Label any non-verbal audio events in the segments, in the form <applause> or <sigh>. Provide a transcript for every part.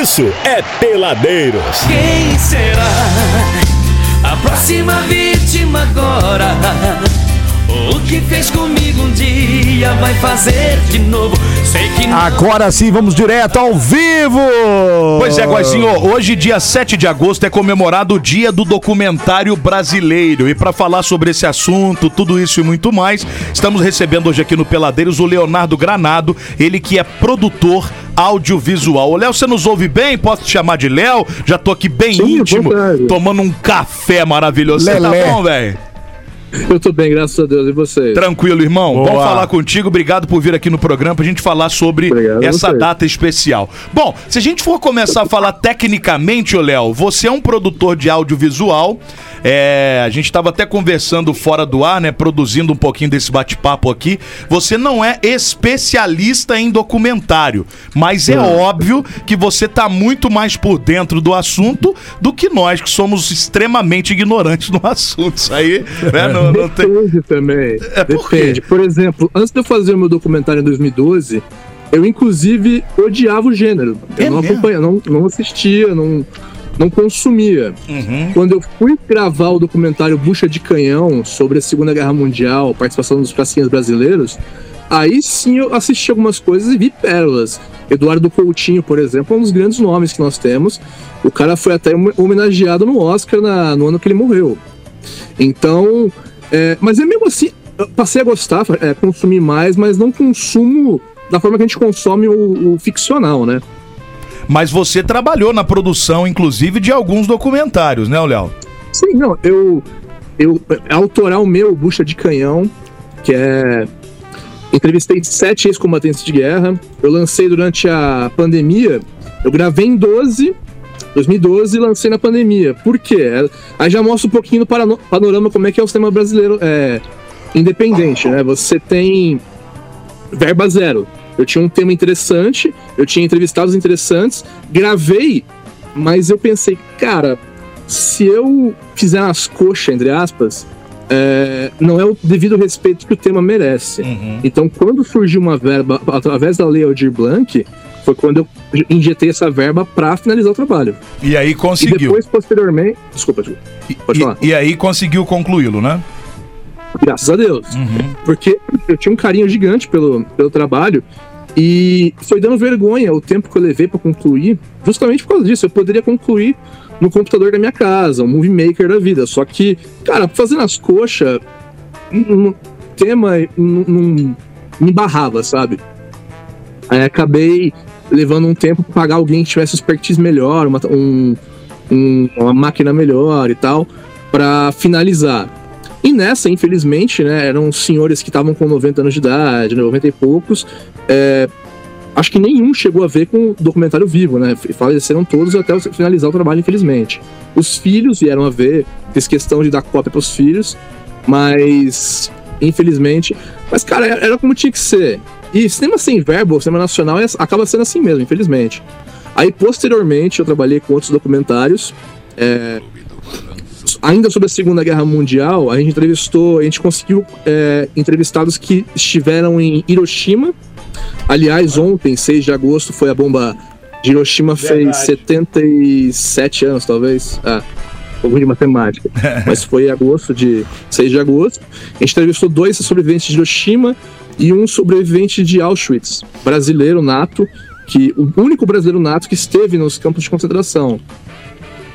isso é Peladeiros. Quem será a próxima vítima agora? O que fez comigo um dia vai fazer de novo. Sei que não. Agora sim, vamos direto ao vivo! Pois é, Guazinho, hoje, dia 7 de agosto, é comemorado o Dia do Documentário Brasileiro. E para falar sobre esse assunto, tudo isso e muito mais, estamos recebendo hoje aqui no Peladeiros o Leonardo Granado, ele que é produtor audiovisual. Ô, Léo, você nos ouve bem? Posso te chamar de Léo? Já tô aqui bem Sim, íntimo, tomando um café maravilhoso. Você tá bom, velho? Eu tô bem, graças a Deus. E vocês? Tranquilo, irmão. Boa. Bom falar contigo. Obrigado por vir aqui no programa pra gente falar sobre Obrigado essa data especial. Bom, se a gente for começar a falar tecnicamente, ô Léo, você é um produtor de audiovisual. É, a gente estava até conversando fora do ar, né? Produzindo um pouquinho desse bate-papo aqui. Você não é especialista em documentário, mas é óbvio que você tá muito mais por dentro do assunto do que nós, que somos extremamente ignorantes no assunto. Isso aí, né? Não, não tem. Depende também. É, por? Depende. Por exemplo, antes de eu fazer o meu documentário em 2012, eu inclusive odiava o gênero. Eu É não mesmo? acompanhava, não, não assistia, não, não consumia. Uhum. Quando eu fui gravar o documentário Bucha de Canhão sobre a Segunda Guerra Mundial, participação dos pracinhas brasileiros, aí sim eu assisti algumas coisas e vi pérolas. Eduardo Coutinho, por exemplo, é um dos grandes nomes que nós temos. O cara foi até hom- homenageado no Oscar na- no ano que ele morreu. Então, é, mas é mesmo assim, eu passei a gostar, é, consumir mais, mas não consumo da forma que a gente consome o, o ficcional, né? Mas você trabalhou na produção, inclusive, de alguns documentários, né, Léo? Sim, não, eu. eu é autoral meu, Bucha de Canhão, que é. Entrevistei sete ex-combatentes de guerra. Eu lancei durante a pandemia. Eu gravei em 12, 2012 e lancei na pandemia. Por quê? Aí já mostra um pouquinho do panorama como é que é o cinema brasileiro é, independente, né? Você tem verba zero. Eu tinha um tema interessante, eu tinha entrevistados interessantes, gravei, mas eu pensei, cara, se eu fizer as coxas, entre aspas, é, não é o devido respeito que o tema merece. Então, quando surgiu uma verba através da Lei Aldir Blanc, foi quando eu injetei essa verba para finalizar o trabalho. E aí E conseguiu. depois, posteriormente. Desculpa, desculpa. pode E- falar. E, aí conseguiu concluí-lo, né? Graças a Deus. Porque eu tinha um carinho gigante pelo, pelo trabalho e foi dando vergonha o tempo que eu levei para concluir, justamente por causa disso. Eu poderia concluir no computador da minha casa, um movie maker da vida. Só que, cara, fazendo as coxas, o tema não não me barrava, sabe? Aí acabei levando um tempo pra pagar alguém que tivesse expertise melhor, uma, um- um- uma máquina melhor e tal, pra finalizar. E nessa, infelizmente, né, eram senhores que estavam com 90 anos de idade, né, 90 e poucos. é, acho que nenhum chegou a ver com o documentário vivo, né? Faleceram todos até finalizar o trabalho, infelizmente. Os filhos vieram a ver, fiz questão de dar cópia pros filhos, mas infelizmente. Mas, cara, era como tinha que ser. E cinema sem verbo, cinema nacional, é- acaba sendo assim mesmo, infelizmente. Aí, posteriormente, eu trabalhei com outros documentários. é, ainda sobre a Segunda Guerra Mundial, a gente entrevistou, a gente conseguiu é, entrevistados que estiveram em Hiroshima. Aliás, ontem, 6 de agosto, foi a bomba de Hiroshima, fez 77 anos, talvez. Ah, um pouco de matemática. <laughs> Mas foi em agosto de 6 de agosto. A gente entrevistou dois sobreviventes de Hiroshima e um sobrevivente de Auschwitz, brasileiro nato, que o único brasileiro nato que esteve nos campos de concentração.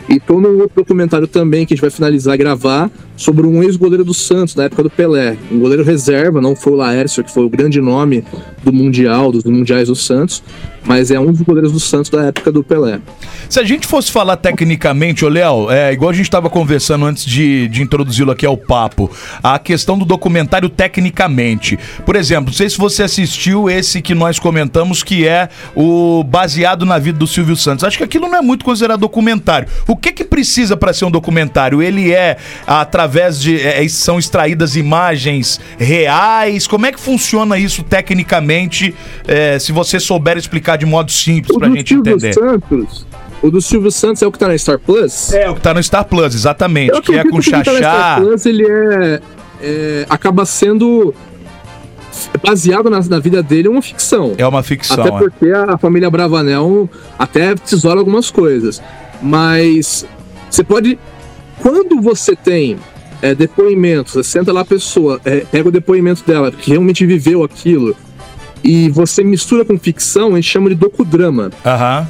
E tô num outro documentário também que a gente vai finalizar gravar sobre um ex-goleiro do Santos, da época do Pelé. Um goleiro reserva, não foi o Laércio, que foi o grande nome do Mundial, dos Mundiais do Santos, mas é um dos goleiros do Santos da época do Pelé. Se a gente fosse falar tecnicamente, ô Léo, é igual a gente estava conversando antes de, de introduzi-lo aqui ao papo, a questão do documentário tecnicamente. Por exemplo, não sei se você assistiu esse que nós comentamos, que é o baseado na vida do Silvio Santos. Acho que aquilo não é muito considerado documentário. O que que precisa para ser um documentário? Ele é através de é, são extraídas imagens reais? Como é que funciona isso tecnicamente? é, se você souber explicar de modo simples pra do gente Silvio entender. Santos, o do Silvio Santos é o que tá na Star Plus? É, o que tá no Star Plus, exatamente. Eu Que é com o tá Xaxá. Star Plus, ele é, é, acaba sendo baseado na, na vida dele é uma ficção. É uma ficção. Até é. porque a, a família Bravanel até tesoura algumas coisas. Mas você pode. Quando você tem é, depoimentos, você senta lá a pessoa, é, pega o depoimento dela, que realmente viveu aquilo, e você mistura com ficção, a gente chama de docudrama. Aham.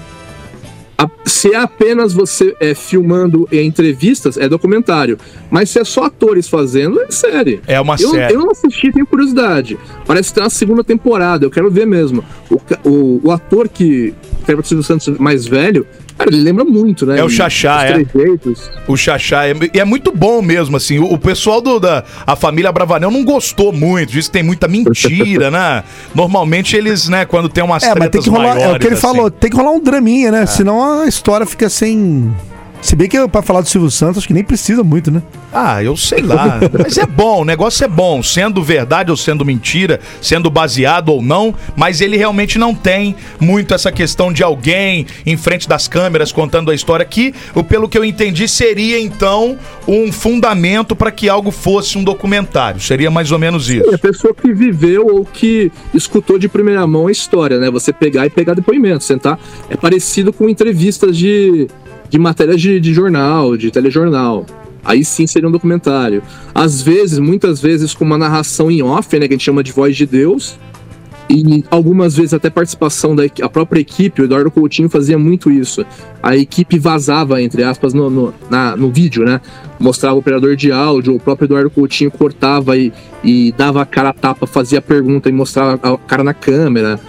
A- se é apenas você é, filmando entrevistas, é documentário. Mas se é só atores fazendo, é série. É uma Eu, série. eu não assisti, tenho curiosidade. Parece que tem uma segunda temporada, eu quero ver mesmo. O, o, o ator que interpreta o Silvio Santos mais velho, cara, ele lembra muito, né? É o Xaxá, os é. trejeitos. O Xaxá é, e é muito bom mesmo, assim. O, o pessoal do, da a família Bravanel não gostou muito, diz que tem muita mentira, né? <laughs> Normalmente eles, né, quando tem umas É, mas tem que rolar. É o que ele assim. falou, tem que rolar um draminha, né? Senão a história fica sem. Se bem que pra falar do Silvio Santos, acho que nem precisa muito, né? Ah, eu sei lá. <laughs> Mas é bom, o negócio é bom, sendo verdade ou sendo mentira, sendo baseado ou não, mas ele realmente não tem muito essa questão de alguém em frente das câmeras contando a história que, o- pelo que eu entendi, seria então um fundamento para que algo fosse um documentário. Seria mais ou menos É isso. a pessoa que viveu ou que escutou de primeira mão a história, né? Você pegar e pegar depoimento, sentar. É parecido com entrevistas de, de matérias de, de jornal, de telejornal. Aí sim seria um documentário. Às vezes, muitas vezes, com uma narração em off, né? Que a gente chama de voz de Deus. E algumas vezes até participação da a própria equipe, o Eduardo Coutinho fazia muito isso. A equipe vazava, entre aspas, no, no, na- no vídeo, né? Mostrava o operador de áudio, o próprio Eduardo Coutinho cortava e, e dava a cara a tapa, fazia pergunta e mostrava a cara na câmera.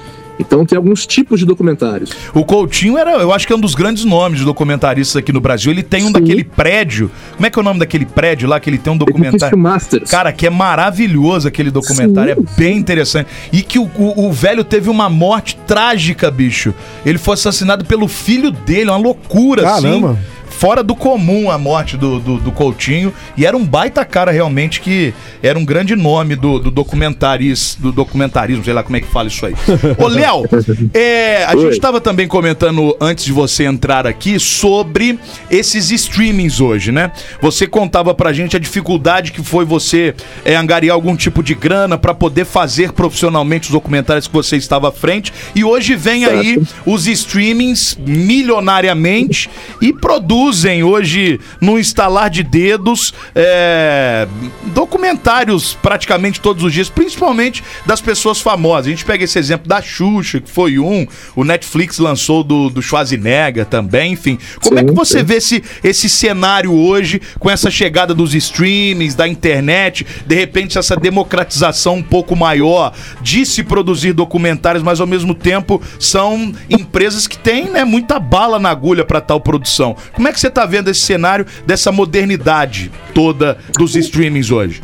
Então tem alguns tipos de documentários. O Coutinho era, eu acho que é um dos grandes nomes de documentaristas aqui no Brasil. Ele tem um Sim. daquele prédio. Como é que é o nome daquele prédio lá que ele tem um documentário? Masters. Cara, que é maravilhoso aquele documentário, Sim, é bem interessante. E que o, o- o velho teve uma morte trágica, bicho. Ele foi assassinado pelo filho dele, uma loucura, Caramba. assim. Fora do comum a morte do, do, do Coutinho. E era um baita cara, realmente, que era um grande nome do, do documentaris, do documentarismo, sei lá como é que fala isso aí. Ô, Léo, <laughs> é, a Oi. gente estava também comentando antes de você entrar aqui sobre esses streamings hoje, né? Você contava pra gente a dificuldade que foi você é, angariar algum tipo de grana pra poder fazer profissionalmente os documentários que você estava à frente. E hoje vem aí os streamings milionariamente e produzem hoje, no instalar de dedos, é, documentários praticamente todos os dias, principalmente das pessoas famosas. A gente pega esse exemplo da Xuxa, que foi um, o Netflix lançou do, do Schwarzenegger também, enfim. Como é Sim, que você sim. vê esse, esse cenário hoje, com essa chegada dos streamings, da internet, de repente essa democratização um pouco maior de se produzir documentários, mas ao mesmo tempo são empresas que têm né, muita bala na agulha para tal produção. Como é que você tá vendo esse cenário dessa modernidade toda dos streamings hoje?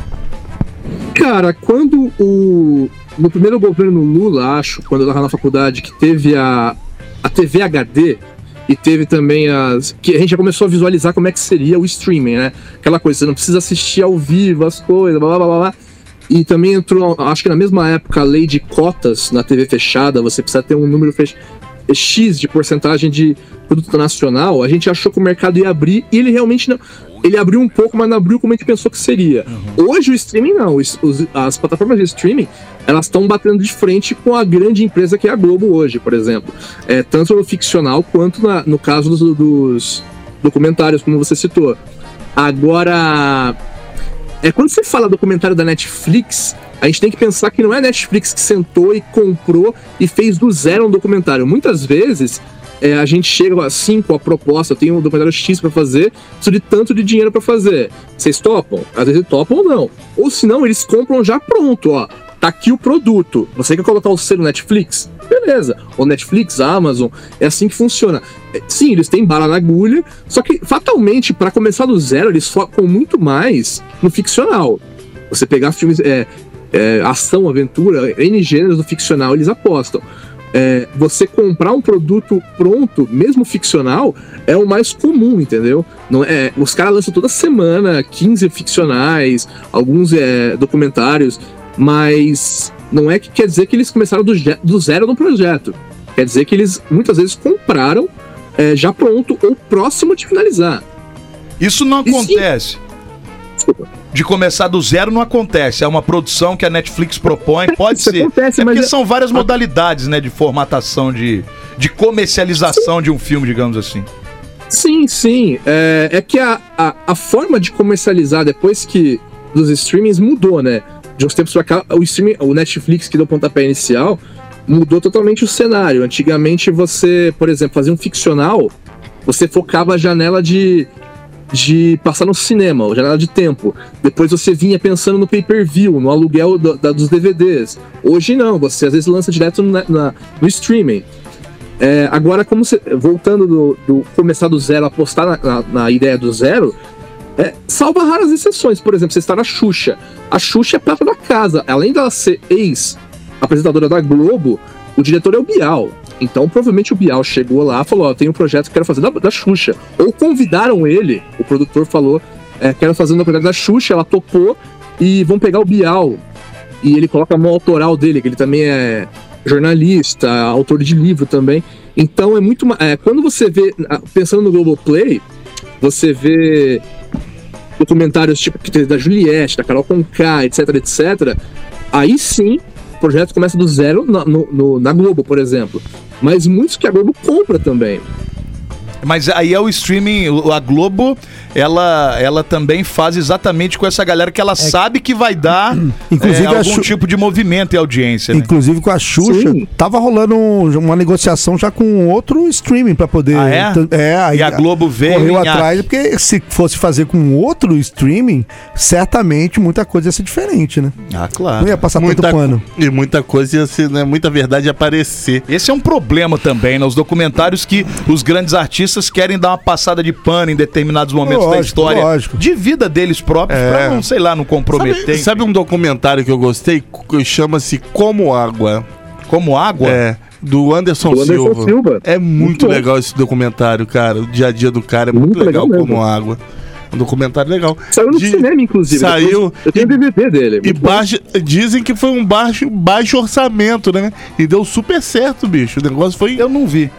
Cara, quando o. No primeiro governo Lula, acho, quando eu tava na faculdade, que teve a, a TV HD e teve também as. que a gente já começou a visualizar como é que seria o streaming, né? Aquela coisa, você não precisa assistir ao vivo as coisas, blá blá blá blá. E também entrou, acho que na mesma época, a lei de cotas na TV fechada, você precisa ter um número fech... X de porcentagem de produto nacional. A gente achou que o mercado ia abrir e ele realmente não. Ele abriu um pouco, mas não abriu como a gente pensou que seria. Hoje o streaming não. Os- os- as plataformas de streaming elas estão batendo de frente com a grande empresa que é a Globo hoje, por exemplo. É, tanto no ficcional quanto na- no caso dos, dos documentários, como você citou. Agora, é quando você fala documentário da Netflix, a gente tem que pensar que não é a Netflix que sentou e comprou e fez do zero um documentário. Muitas vezes é, a gente chega assim com a proposta, eu tenho um documentário X pra fazer, preciso de tanto de dinheiro pra fazer. Vocês topam? Às vezes topam ou não. Ou se não, eles compram já pronto, ó. Tá aqui o produto. Você quer colocar o selo Netflix? Beleza. Ou Netflix, Amazon, é assim que funciona. É, Sim, eles têm bala na agulha, só que fatalmente, para começar do zero, eles focam muito mais no ficcional. Você pegar filmes, é, é, ação, aventura, N gêneros do ficcional, eles apostam. É, você comprar um produto pronto, mesmo ficcional, é o mais comum, entendeu? Não é, os caras lançam toda semana 15 ficcionais, alguns é, documentários, mas não é que quer dizer que eles começaram do, do zero no projeto. Quer dizer que eles muitas vezes compraram é, já pronto ou próximo de finalizar. Isso não E sim. De começar do zero não acontece. É uma produção que a Netflix propõe, pode Isso ser. acontece, é mas porque é- são várias modalidades, né, de formatação, de, de comercialização de um filme, digamos assim. Sim, sim. É, é que a, a, a forma de comercializar depois que dos streamings mudou, né? De uns tempos pra cá, o streaming, o Netflix que deu o pontapé inicial, mudou totalmente o cenário. Antigamente você, por exemplo, fazia um ficcional, você focava a janela de, de passar no cinema, a janela de tempo. Depois você vinha pensando no pay-per-view, no aluguel do- da- dos DVDs. Hoje não, você às vezes lança direto no, na- no streaming. É, agora, como você, voltando do, do começar do zero, apostar na, na- na ideia do zero, é, salva raras exceções. Por exemplo, você está na Xuxa. A Xuxa é prata da casa. Além dela ser ex-apresentadora da Globo, o diretor é o Bial. Então, provavelmente o Bial chegou lá e falou: Ó, tem um projeto que quero fazer da, da Xuxa. Ou convidaram ele, o produtor falou: é, quero fazer um projeto da Xuxa, ela topou e vão pegar o Bial. E ele coloca a mão autoral dele, que ele também é jornalista, autor de livro também. Então é muito. É, quando você vê, pensando no Globoplay, você vê documentários tipo da Juliette, da Carol Conká, etc, etc. Aí sim, o projeto começa do zero no- no- na Globo, por exemplo. Mas muitos que a Globo compra também. Mas aí é o streaming, a Globo, ela, ela também faz exatamente com essa galera que ela sabe que vai dar <clears throat> Inclusive, é, algum Xu- tipo de movimento e audiência, né? Inclusive com a Xuxa, Sim. tava rolando um- uma negociação já com outro streaming pra poder. Ah, é? é aí E a Globo veio correu atrás, porque se fosse fazer com outro streaming, certamente muita coisa ia ser diferente, né? Ah, Não claro. ia passar muita, tanto pano. E muita coisa ia ser, né, muita verdade ia aparecer. Esse é um problema também, né? Os documentários que os grandes artistas querem dar uma passada de pano em determinados momentos da história lógico. de vida deles próprios, É. pra não, sei lá, não comprometer. Sabe, sabe um documentário que eu gostei? Que Chama-se Como Água. Como água? É. Do Anderson, Do Anderson Silva. Silva. É muito, Muito bom. legal esse documentário, cara. O dia a dia do cara é muito, Muito legal, legal como água. Um documentário legal. Saiu no De- cinema, inclusive. Saiu. Eu tenho E- DVD dele. E bom. baixo, dizem que foi um baixo, baixo orçamento, né? E deu super certo, bicho. O negócio foi Eu não vi.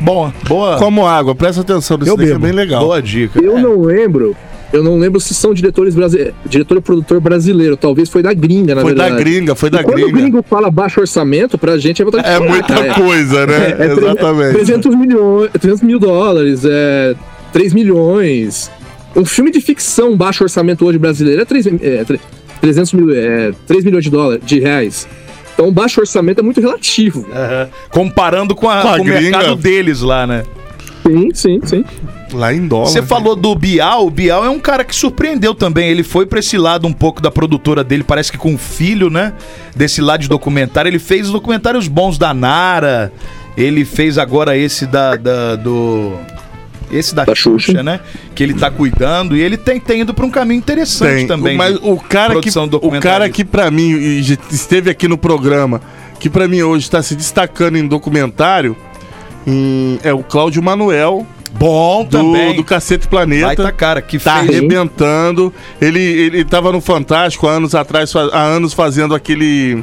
Bom, boa, como água. Presta atenção, isso é bem legal. boa dica. Eu É. não lembro. Eu não lembro se são diretores brasileiros. Diretor e produtor brasileiro. Talvez foi da gringa, na Foi da verdade. gringa, foi da E quando o gringa. gringo fala baixo orçamento, pra gente é vontade de É chorar, muita cara. coisa, né? É, é Exatamente. 300 milhões, 300 mil dólares, é 3 milhões. Um filme de ficção baixo orçamento hoje brasileiro é, 3, é tre- 300 mil, é 3 milhões de dólares, de reais. Então baixo orçamento é muito relativo. Aham. Comparando com, a- Com a com o mercado deles lá, né? Sim, sim, sim. Lá em dólar. Você falou do Bial, o Bial é um cara que surpreendeu também. Ele foi pra esse lado um pouco da produtora dele, parece que com o filho, né? Desse lado de documentário. Ele fez documentários bons da Nara. Ele fez agora esse da, da- do. Esse da, Da Xuxa, Xuxa. né? Que ele tá cuidando. E ele tem, tem ido pra um caminho interessante Tem, também. Mas o cara que o cara que para mim esteve aqui no programa, que pra mim hoje está se destacando em documentário, em- é o Cláudio Manuel Bom do, também. do Cacete Planeta. Baita cara, que Tá fez. arrebentando. Ele, ele tava no Fantástico há anos atrás, há anos fazendo aquele.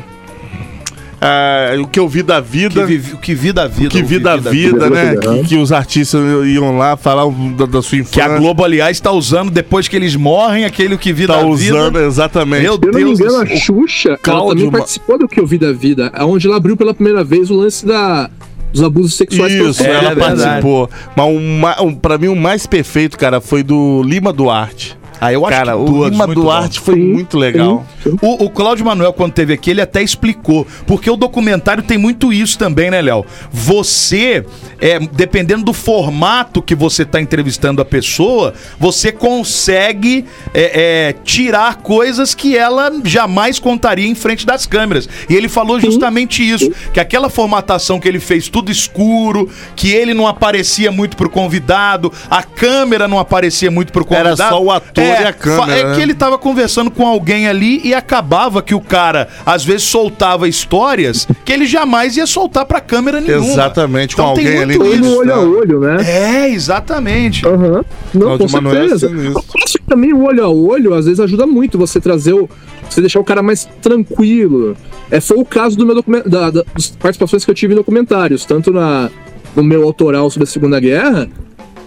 Ah, o que eu vi da Que vida. o que vi da vida. O que vi da vida, né? vida. Que, que os artistas iam lá falar da, da sua Que infância. a Globo, aliás, tá usando depois que eles morrem, aquele o que vi tá da usando, vida. exatamente. Meu Se eu não me Deus engano, a. Xuxa ela também participou do Que Eu Vi da Vida, onde ela abriu pela primeira vez o lance da, dos abusos sexuais. Isso, É, ela verdade. participou. Mas o ma- o- pra mim o mais perfeito, cara, foi do Lima Duarte. Ah, eu acho cara, que o Lima Duarte foi Sim, muito legal. Sim, sim. O, o Cláudio Manuel, quando teve aqui, ele até explicou. Porque o documentário tem muito isso também, né, Léo? Você, é, dependendo do formato que você está entrevistando a pessoa, você consegue é, é, tirar coisas que ela jamais contaria em frente das câmeras. E ele falou justamente isso: que aquela formatação que ele fez tudo escuro, que ele não aparecia muito pro convidado, a câmera não aparecia muito pro Era convidado. só o ator e a câmera, É né? que ele tava conversando com alguém ali e acabava que o cara, às vezes, soltava histórias que ele jamais ia soltar pra câmera nenhuma. Exatamente, com Então tem alguém ali isso. olho a olho, né? É, exatamente. Aham. Não, com é certeza. sinistro. Eu acho que também o olho a olho, às vezes, ajuda muito você trazer o. Você deixar o cara mais tranquilo. É, foi o caso do meu documento, da, da- das participações que eu tive em documentários, tanto na, no meu autoral sobre a Segunda Guerra.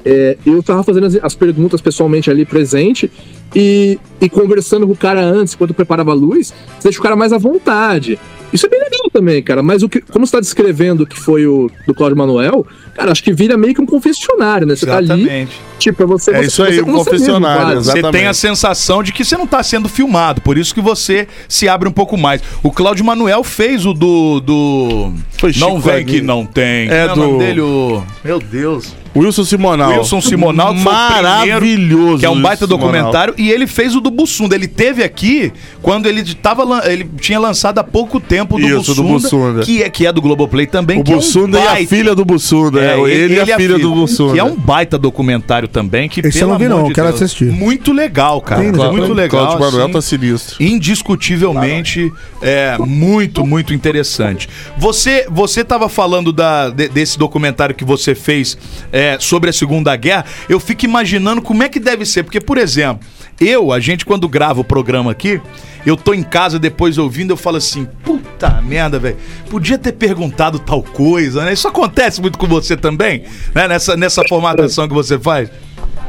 É, eu tava fazendo as, as perguntas pessoalmente ali presente, e, e conversando com o cara antes, enquanto preparava a luz, você deixa o cara mais à vontade. Isso é bem legal também, cara. Mas o que, como você tá descrevendo que foi o do Cláudio Manuel, cara, acho que vira meio que um confessionário, né? Você tá ali, Exatamente. tipo, é você. É você- isso aí, um confessionário, exato. Você tem a Exatamente. sensação de que você não está sendo filmado, por isso que você se abre um pouco mais. O Cláudio Manuel fez o do. do... Foi Chico não vem que não tem. É Como o nome do- dele, o. Meu Deus. Wilson Simonal. Wilson Simonal, que foi o primeiro, Maravilhoso. Que é um baita Wilson Simonal. documentário. E ele fez o do Bussunda. Ele teve aqui quando ele tava. Ele tinha lançado há pouco tempo o do Isso, do Bussunda. Que é, que é do Globoplay também. O que é um Bussunda e a baita- filha do Bussunda. É, ele, e a filha do Bussunda. Que é um baita documentário também. Que, Esse eu pelo não vi, não, de quero Deus, assistir. Muito legal, cara. Muito legal. Cláudio Manuel assim tá sinistro. indiscutivelmente é muito muito interessante. Você você estava falando da, de- desse documentário que você fez é, sobre a Segunda Guerra. Eu fico imaginando como é que deve ser, porque por exemplo, eu a gente quando grava o programa aqui eu tô em casa depois ouvindo, eu falo assim, puta merda, velho. Podia ter perguntado tal coisa, né? Isso acontece muito com você também, né? Nessa, nessa formatação que você faz.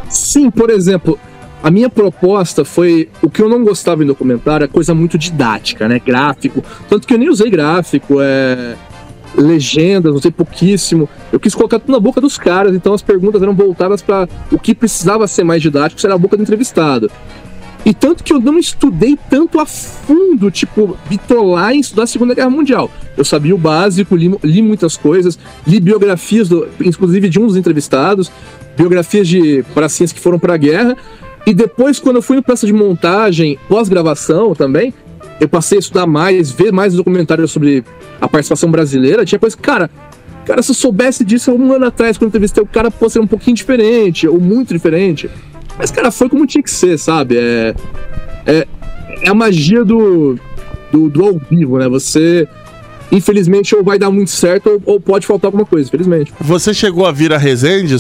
Sim, por exemplo, a minha proposta foi. O que eu não gostava em documentário é coisa muito didática, né? Gráfico. Tanto que eu nem usei gráfico, é. Legendas, usei pouquíssimo. Eu quis colocar tudo na boca dos caras, então as perguntas eram voltadas para o que precisava ser mais didático, será a boca do entrevistado. E tanto que eu não estudei tanto a fundo, tipo, bitolar em estudar a Segunda Guerra Mundial. Eu sabia o básico, li, li muitas coisas, li biografias, do, inclusive de um dos entrevistados, biografias de pracinhas que foram pra guerra. E depois, quando eu fui no peça de montagem, pós-gravação também, eu passei a estudar mais, ver mais documentários sobre a participação brasileira. Tinha coisa cara, cara, se eu soubesse disso há um ano atrás, quando eu entrevistei o cara, ser um pouquinho diferente, ou muito diferente. Mas, cara, foi como tinha que ser, sabe? É, é, é a magia do, do, do ao vivo, né? Você, infelizmente, ou vai dar muito certo, ou, ou pode faltar alguma coisa, infelizmente. Você chegou a vir a Resende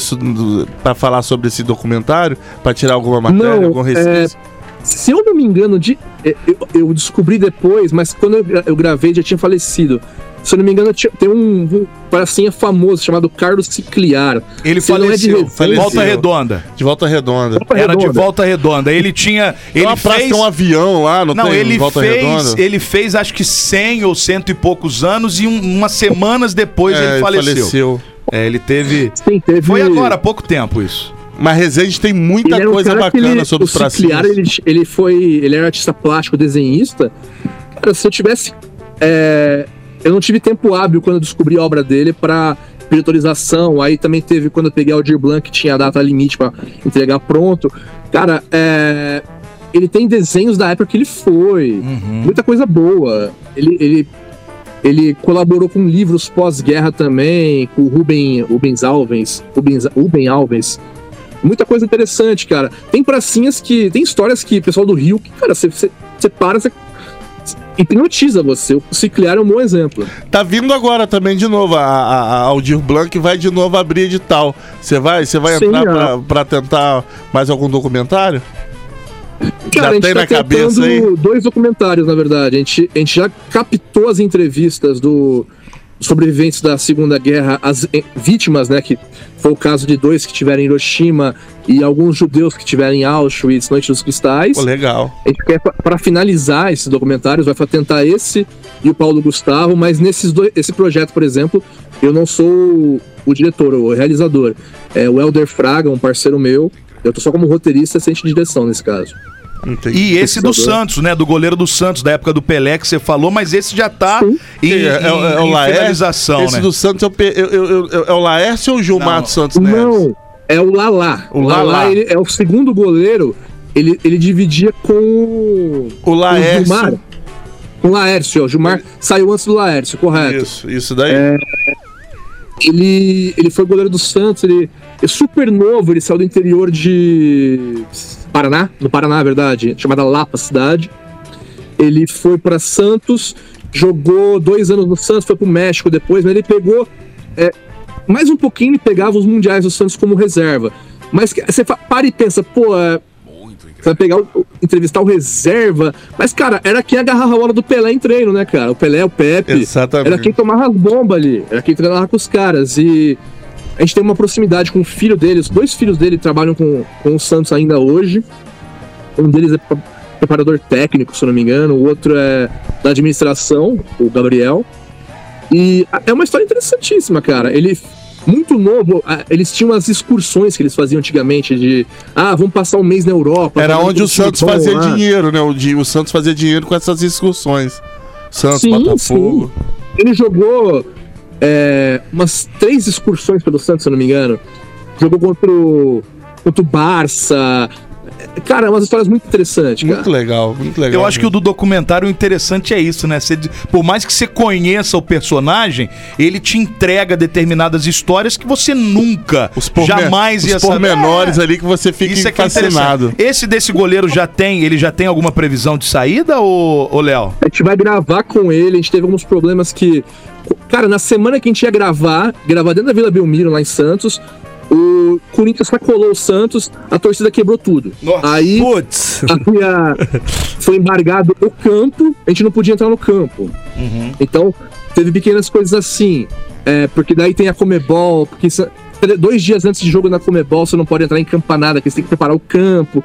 pra falar sobre esse documentário? Pra tirar alguma matéria, Não, algum resquício? Se eu não me engano, de, é, eu, eu descobri depois, mas quando eu, eu gravei já tinha falecido. Se eu não me engano, tem um, pracinha famoso chamado Carlos Cicliar. Ele Se não é de faleceu. Faleceu. Volta Redonda. De volta redonda. Era de volta redonda. Ele tinha. Tem Ele uma praça, fez. tem um avião lá, não, Não, tem? ele volta fez, redonda. ele fez acho que 100 ou cento e poucos anos e um- umas semanas depois É, ele faleceu. É, ele teve. Sim, teve. Foi agora, há pouco tempo isso. Mas Resende tem muita Ele um coisa bacana ele- sobre o. Cicliar, ele, ele foi. Ele era artista plástico, desenhista. Cara, se eu tivesse. é, eu não tive tempo hábil quando eu descobri a obra dele pra autorização. Aí também teve quando eu peguei o Aldir Blanc, que tinha a data limite pra entregar pronto. Cara, é, ele tem desenhos da época que ele foi. Muita coisa boa. Ele. ele ele colaborou com livros pós-guerra também, com o Ruben, Rubens Alves, Rubens, Ruben Alves, muita coisa interessante, cara. Tem pracinhas que. Tem histórias que o pessoal do Rio, que, cara, você, você, você para, você hipnotiza você. O Cicliar é um bom exemplo. Tá vindo agora também de novo. A, a, a Aldir Blanc vai de novo abrir edital. Você vai, você vai Sim, entrar é. pra, pra tentar mais algum documentário? Cara, a gente tem tá na cabeça aí? dois documentários, na verdade. A gente, a gente já captou as entrevistas do sobreviventes da Segunda Guerra, as eh, vítimas, né? Que foi o caso de dois que tiveram em Hiroshima e alguns judeus que tiveram em Auschwitz, Noite dos Cristais. Pô, legal. A gente quer, para finalizar esses documentários, vai tentar esse e o Paulo Gustavo, mas nesses dois, esse projeto, por exemplo, eu não sou o, diretor, o realizador. É o Helder Fraga, um parceiro meu. Eu tô só como roteirista, assistente de direção nesse caso. Entendi. E esse do. Santos, né? Do goleiro do Santos, da época do Pelé que você falou, mas esse já tá em, É, é, é, é o em Laércio. finalização, Esse né? do Santos é o, Pe- eu- eu- eu- é o Laércio ou o Gilmar dos Santos Neves? Não, é o Lalá. O O Lalá, Lalá. ele é o segundo goleiro. Ele, ele dividia com o O Laércio. Gilmar. Com o Laércio, ó. O Gilmar saiu antes do Laércio, correto. Isso, isso daí. É. Ele, ele foi goleiro do Santos, ele é super novo, ele saiu do interior de Paraná, no Paraná, na verdade, chamada Lapa cidade. Ele foi para Santos, jogou dois anos no Santos, foi pro México depois, mas ele pegou é, mais um pouquinho e pegava os mundiais do Santos como reserva. Mas você para e pensa, pô, é, você vai pegar o, o- entrevistar o reserva. Mas, cara, era quem agarrava a bola do Pelé em treino, né, cara? O Pelé, o Pepe. Exatamente. Era quem tomava as bombas ali. Era quem treinava com os caras. E a gente tem uma proximidade com o filho dele. Os dois filhos dele trabalham com, com o Santos ainda hoje. Um deles é pre- preparador técnico, se eu não me engano, o outro é da administração, o Gabriel. E é uma história interessantíssima, cara. Ele, muito novo, eles tinham as excursões que eles faziam antigamente de, ah, vamos passar um mês na Europa. Era onde o Santos bom fazia lá. dinheiro, né? O, o Santos fazia dinheiro com essas excursões. Santos, Sim, Botafogo. Ele jogou é, umas três excursões pelo Santos, se eu não me engano. Jogou contra o, contra o Barça. Cara, umas histórias muito interessantes, cara. Muito legal, muito legal. Eu acho que o do documentário o interessante é isso, né? Você- por mais que você conheça o personagem, ele te entrega determinadas histórias que você nunca, os pormen- jamais os ia saber. pormenores É, ali que você fica Isso é é fascinado. interessante. Esse desse goleiro já tem, ele já tem alguma previsão de saída, ô, ô Léo? A gente vai gravar com ele, a gente teve alguns problemas que. Cara, na semana que a gente ia gravar, gravar dentro da Vila Belmiro, lá em Santos, o Corinthians sacolou o Santos, a torcida quebrou tudo. Nossa. Aí Putz. aí a- foi embargado o campo, a gente não podia entrar no campo. Então, teve pequenas coisas assim. é, porque daí tem a Comebol, porque isso- dois dias antes de jogo na Comebol você não pode entrar em campanada, que você tem que preparar o campo.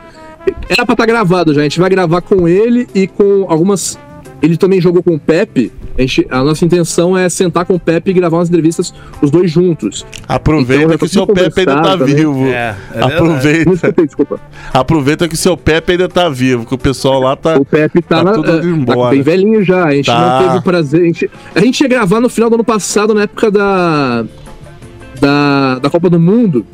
Era pra estar gravado já, a gente vai gravar com ele e com algumas. Ele também jogou com o Pepe. A, gente- a nossa intenção é sentar com o Pepe e gravar umas entrevistas, os dois juntos. Aproveita Então, que o seu Pepe ainda tá também. vivo. É, é. Aproveita. Desculpa. Aproveita que o seu Pepe ainda tá vivo, que o pessoal lá tá. O Pepe tá, Tá na- é, indo embora. bem velhinho já. A gente Tá. não teve o prazer. A gente, a gente ia gravar no final do ano passado, na época da, da, da Copa do Mundo.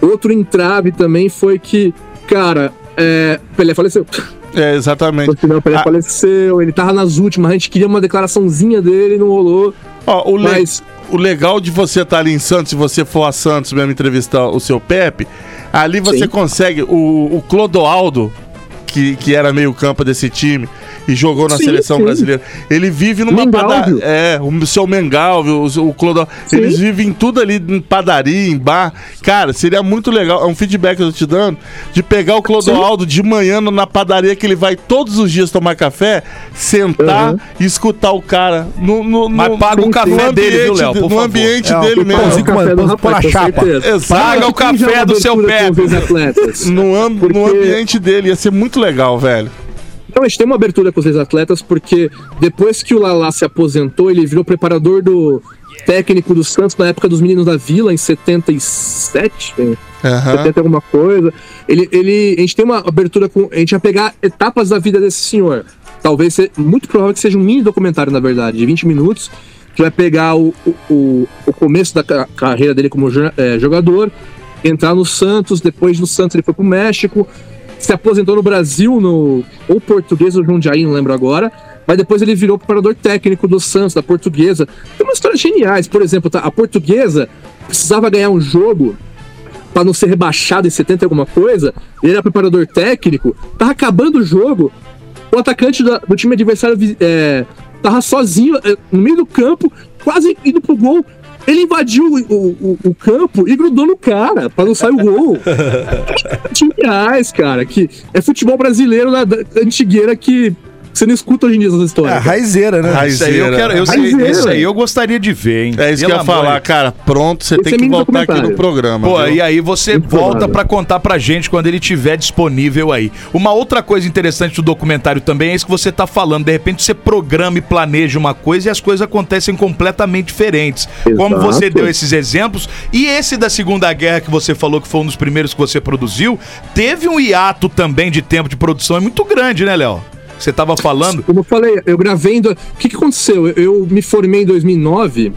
Outro entrave também foi que, cara, é, Pelé faleceu. É, exatamente. No final, Pelé Ah. faleceu. Ele tava nas últimas. A gente queria uma declaraçãozinha dele, não rolou. Ó, o, le- Mas- o legal de você estar ali em Santos, se você for a Santos mesmo entrevistar o seu Pepe, ali você Sim. consegue. O, o Clodoaldo, que, que era meio campo desse time e jogou na Sim, seleção sim. brasileira, ele vive numa padaria. É, o seu Mengalvio, o, o Clodoaldo. Sim. Eles vivem em tudo ali, em padaria, em bar. Cara, seria muito legal. É um feedback que eu tô te dando de pegar o Clodoaldo de manhã na padaria que ele vai todos os dias tomar café, sentar Uhum. e escutar o cara. No, no, Mas no- paga o sim, café dele, viu, Léo? no favor. ambiente É, dele mesmo. pãozinho com- com chapa. Paga o café uma do seu atletas. No, am- no ambiente dele, ia ser muito legal, velho. Então a gente tem uma abertura com os ex-atletas, porque depois que o Lala se aposentou, ele virou preparador do técnico do Santos na época dos meninos da Vila, em 77, né? Aham. 70 alguma coisa. Ele, ele, a gente tem uma abertura com. A gente vai pegar etapas da vida desse senhor. Talvez, muito provável que seja um mini documentário, na verdade, de 20 minutos, que vai pegar o, o, o, começo da ca- carreira dele como eh, jogador, entrar no Santos, depois do Santos ele foi pro México, se aposentou no Brasil, no ou português ou Jundiaí, não lembro agora. Mas depois ele virou preparador técnico do Santos, da portuguesa. Tem umas histórias geniais. Por exemplo, tá, a portuguesa precisava ganhar um jogo para não ser rebaixado em 70 e alguma coisa, ele era preparador técnico, tava acabando o jogo, o atacante da- do time adversário é, tava sozinho é, no meio do campo, quase indo pro gol. Ele invadiu o, o- o campo e grudou no cara pra não sair o gol. <laughs> Geniais, cara. Que é futebol brasileiro da antigueira que você não escuta hoje em dia essas É, histórias. raizeira, né? Raiz- Isso aí eu quero. Eu Raizeira. esse aí eu gostaria de ver, hein? É isso que eu ia falar, de- cara. Pronto, você Esse tem é que voltar aqui no programa. Pô, viu? e aí você Muito volta pra contar pra gente quando ele tiver disponível aí. Uma outra coisa interessante do documentário também é isso que você tá falando. De repente você programa e planeja uma coisa e as coisas acontecem completamente diferentes. Como Exato. você deu esses exemplos. E esse da Segunda Guerra que você falou que foi um dos primeiros que você produziu, teve um hiato também de tempo de produção. É muito grande, né, Léo? Você tava falando. Como eu falei, eu gravei. em do- O que, que aconteceu? Eu, eu me formei em 2009.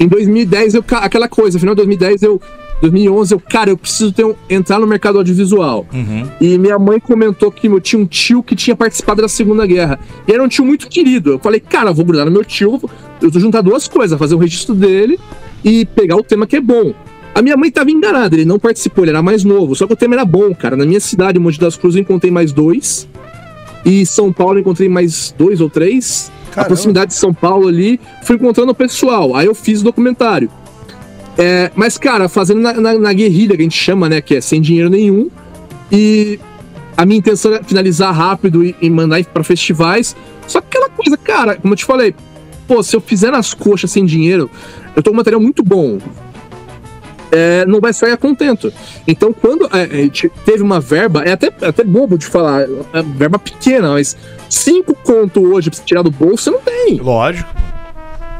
Em 2010, eu, aquela coisa, final de 2010, eu. 2011, eu, cara, eu preciso ter um- entrar no mercado audiovisual. E minha mãe comentou que eu tinha um tio que tinha participado da Segunda Guerra. E era um tio muito querido. Eu falei, cara, eu vou grudar no meu tio, eu vou juntar duas coisas, fazer um registro dele e pegar o tema que é bom. A minha mãe tava enganada, ele não participou, ele era mais novo. Só que o tema era bom, cara. Na minha cidade, Monte das Cruzes, eu encontrei mais dois. E São Paulo eu encontrei mais dois ou três. A Caramba. proximidade de São Paulo ali, fui encontrando o pessoal. Aí eu fiz o documentário. É, mas, cara, fazendo na, na- na guerrilha, que a gente chama, né? Que é sem dinheiro nenhum. E a minha intenção é finalizar rápido e, e mandar ir pra festivais. Só que aquela coisa, cara, como eu te falei, pô, se eu fizer nas coxas sem dinheiro, eu tô com um material muito bom. É, não vai sair a contento. Então, quando é, a gente teve uma verba, é até, até bobo de falar, é verba pequena, mas cinco conto hoje pra você tirar do bolso, você não tem. Lógico.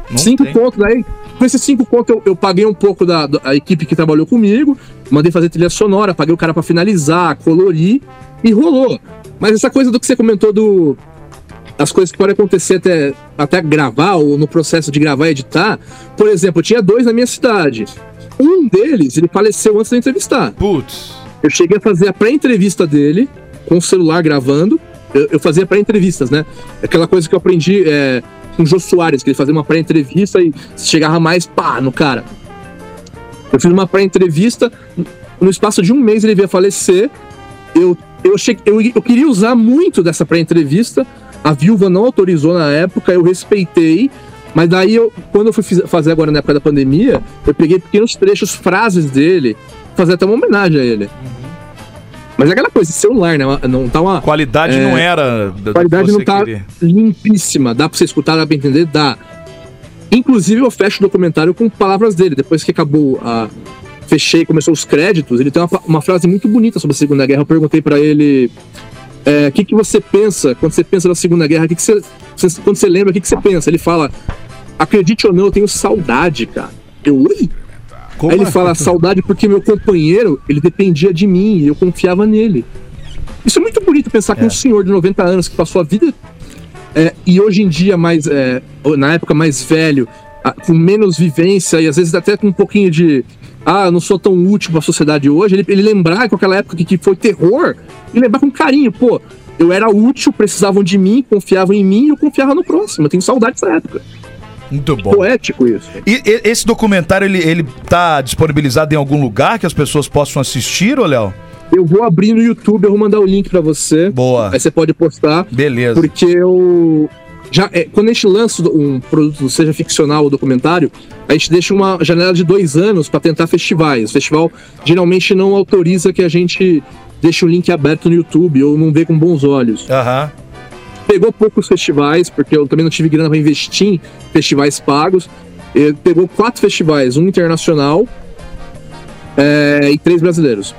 Não cinco tem. conto, daí. Com esses cinco conto, eu, eu paguei um pouco da, da equipe que trabalhou comigo, mandei fazer trilha sonora, paguei o cara pra finalizar, colorir, e rolou. Mas essa coisa do que você comentou do. As coisas que podem acontecer até, até gravar, ou no processo de gravar e editar. Por exemplo, eu tinha dois na minha cidade. Um deles, ele faleceu antes de entrevistar. Putz. Eu cheguei a fazer a pré-entrevista dele, com o celular gravando. Eu, eu fazia pré-entrevistas, né? Aquela coisa que eu aprendi é, com o Jô Soares, que ele fazia uma pré-entrevista e chegava mais pá no cara. Eu fiz uma pré-entrevista, no espaço de um mês ele veio a falecer. Eu, eu, cheguei, eu, eu queria usar muito dessa pré-entrevista, a viúva não autorizou na época, eu respeitei. Mas daí, eu, quando eu fui fazer agora na época da pandemia, eu peguei pequenos trechos, frases dele, fazer até uma homenagem a ele. Mas é aquela coisa, celular, né? Não tá uma. Qualidade É, não era. qualidade não tá queria. limpíssima. Dá pra você escutar, dá pra entender? Dá. Inclusive, eu fecho o documentário com palavras dele. Depois que acabou a. Fechei, começou os créditos, ele tem uma, uma frase muito bonita sobre a Segunda Guerra. Eu perguntei pra ele. é, O que, que você pensa quando você pensa na Segunda Guerra? Que que você- quando você lembra, o que, que você pensa? Ele fala: Acredite ou não, eu tenho saudade, cara. Eu, oi? Aí ele fala: <laughs> Saudade porque meu companheiro, ele dependia de mim e eu confiava nele. Isso é muito bonito pensar que um senhor de 90 anos que passou a vida é, e hoje em dia mais é, na época mais velho, com menos vivência e às vezes até com um pouquinho de ah, não sou tão útil para a sociedade hoje, ele, ele lembrar com aquela época que, que foi terror e lembrar com carinho, pô, eu era útil, precisavam de mim, confiavam em mim e eu confiava no próximo. Eu tenho saudade dessa época. Muito bom. Poético isso. E, e- esse documentário, ele, ele tá disponibilizado em algum lugar que as pessoas possam assistir, ô Léo? Eu vou abrir no YouTube, eu vou mandar o link para você. Boa. Aí você pode postar. Beleza. Porque eu. Já, é, quando a gente lança um produto, seja ficcional ou documentário, a gente deixa uma janela de dois anos para tentar festivais. O festival geralmente não autoriza que a gente deixe o link aberto no YouTube ou não vê com bons olhos. Aham. Pegou poucos festivais, porque eu também não tive grana para investir em festivais pagos. Eh, Pegou quatro festivais, um internacional é, e três brasileiros.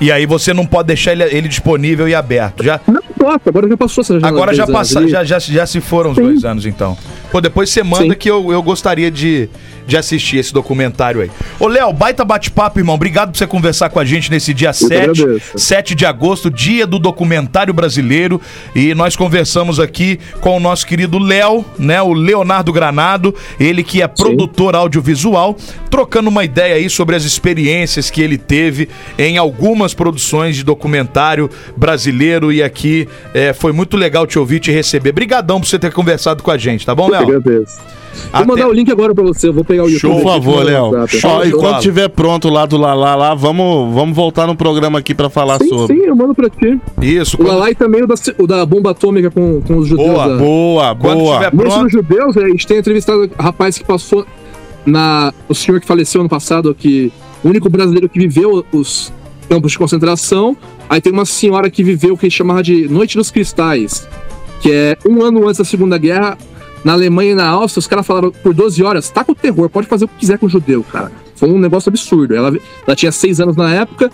E aí você não pode deixar ele, ele disponível e aberto. Já, Não importa, agora já passou essa janela. agora já, passa, Ele- já, já, já se foram os Sim. dois anos, então. Pô, depois você manda Sim. que eu, eu gostaria de, de assistir esse documentário aí. Ô, Léo, baita bate-papo, irmão. Obrigado por você conversar com a gente nesse dia que 7, agradeço. 7 de agosto, dia do documentário brasileiro. E nós conversamos aqui com o nosso querido Léo, né? O Leonardo Granado, ele que é produtor audiovisual, trocando uma ideia aí sobre as experiências que ele teve em algumas produções de documentário brasileiro. E aqui é, foi muito legal te ouvir, te receber. Brigadão por você ter conversado com a gente, tá bom, Eu que Agradeço. Até- Vou mandar o link agora pra você. Eu vou pegar o YouTube. Show, aqui Por favor, Léo. Ó, e Show. quando tiver pronto lá do Lalá, lá, vamos, vamos voltar no programa aqui pra falar Sim, sobre. sim, eu mando pra ti. Isso, O quando, Lalá e também o da, o da bomba atômica com, com os judeus. Boa, da... Boa, Quando boa. tiver pronto. dos judeus, a gente tem entrevistado um rapaz que passou na. O senhor que faleceu ano passado aqui, o único brasileiro que viveu os campos de concentração. Aí tem uma senhora que viveu o que chamava de Noite dos Cristais, que é um ano antes da Segunda Guerra. Na Alemanha e na Áustria, os caras falaram por 12 horas: tá com o terror, pode fazer o que quiser com o judeu, cara. Foi um negócio absurdo. Ela, ela tinha seis anos na época.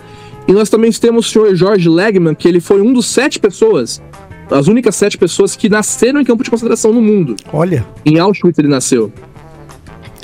E nós também temos o senhor George Legman, que ele foi um dos sete pessoas, as únicas sete pessoas que nasceram em campo de concentração no mundo. Olha, Em Auschwitz ele nasceu.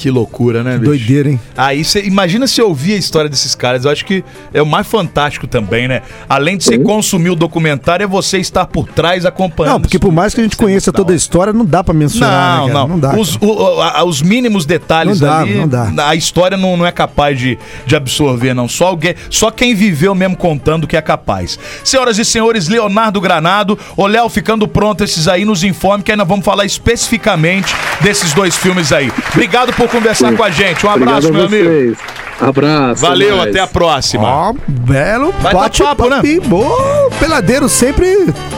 Que loucura, né, bicho? doideira, hein? Aí você imagina se ouvir a história desses caras. Eu acho que é o mais fantástico também, né? Além de você consumir o documentário, é você estar por trás acompanhando. Não, porque por mais que a gente é conheça da toda a história, não dá pra mencionar, Não, né, cara? não. dá. os, o- a- os mínimos detalhes Não dá, ali, não dá. a história não, não é capaz de, de absorver, não. Só, alguém, só quem viveu mesmo contando que é capaz. Senhoras e senhores, Leonardo Granado, o Léo ficando pronto esses aí, nos informe que nós vamos falar especificamente desses dois filmes aí. Obrigado por conversar com a gente. Um abraço, Obrigado meu amigo. vocês. Abraço. Valeu, mais. até a próxima. Ó, belo bate-papo, papo, né? Boa, peladeiro sempre,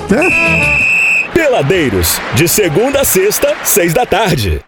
né? Peladeiros, de segunda a sexta, seis da tarde.